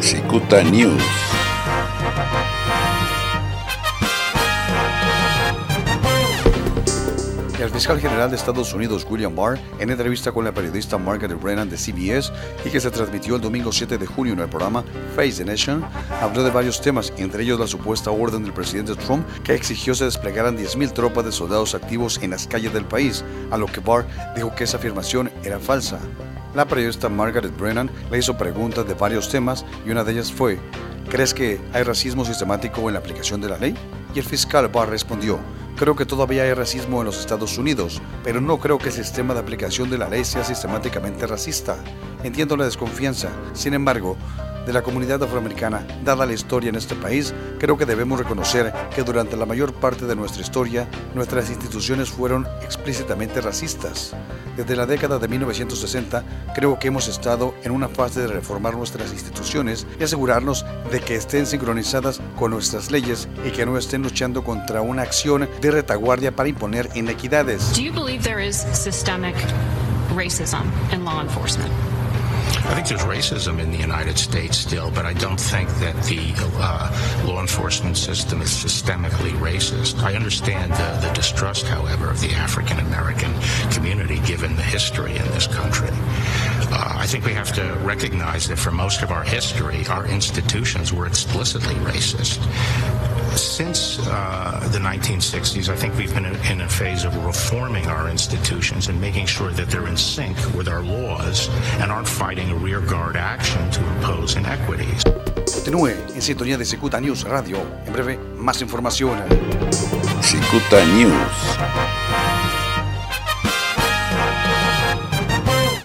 Cicuta News. El fiscal general de Estados Unidos, William Barr, en entrevista con la periodista Margaret Brennan de CBS y que se transmitió el domingo 7 de junio en el programa Face the Nation, habló de varios temas, entre ellos la supuesta orden del presidente Trump que exigió se desplegaran 10.000 tropas de soldados activos en las calles del país, a lo que Barr dijo que esa afirmación era falsa. La periodista Margaret Brennan le hizo preguntas de varios temas y una de ellas fue, ¿crees que hay racismo sistemático en la aplicación de la ley? Y el fiscal Barr respondió, Creo que todavía hay racismo en los Estados Unidos, pero no creo que el sistema de aplicación de la ley sea sistemáticamente racista. Entiendo la desconfianza, sin embargo, de la comunidad afroamericana, dada la historia en este país, creo que debemos reconocer que durante la mayor parte de nuestra historia, nuestras instituciones fueron explícitamente racistas. Desde la década de 1960, creo que hemos estado en una fase de reformar nuestras instituciones y asegurarnos de que estén sincronizadas con nuestras leyes y que no estén luchando contra una acción de retaguardia para imponer inequidades. Do you believe there is systemic racism in law enforcement? I think there's racism in the United States still, but I don't think that the uh, law enforcement system is systemically racist. I understand the, the distrust, however, of the African American community given the history in this country. Uh, I think we have to recognize that for most of our history, our institutions were explicitly racist since uh, the 1960s, I think we've been in a phase of reforming our institutions and making sure that they're in sync with our laws and aren't fighting a rearguard action to impose inequities. Continúe en sintonía de Cicuta News Radio. En breve, más información. Cicuta News.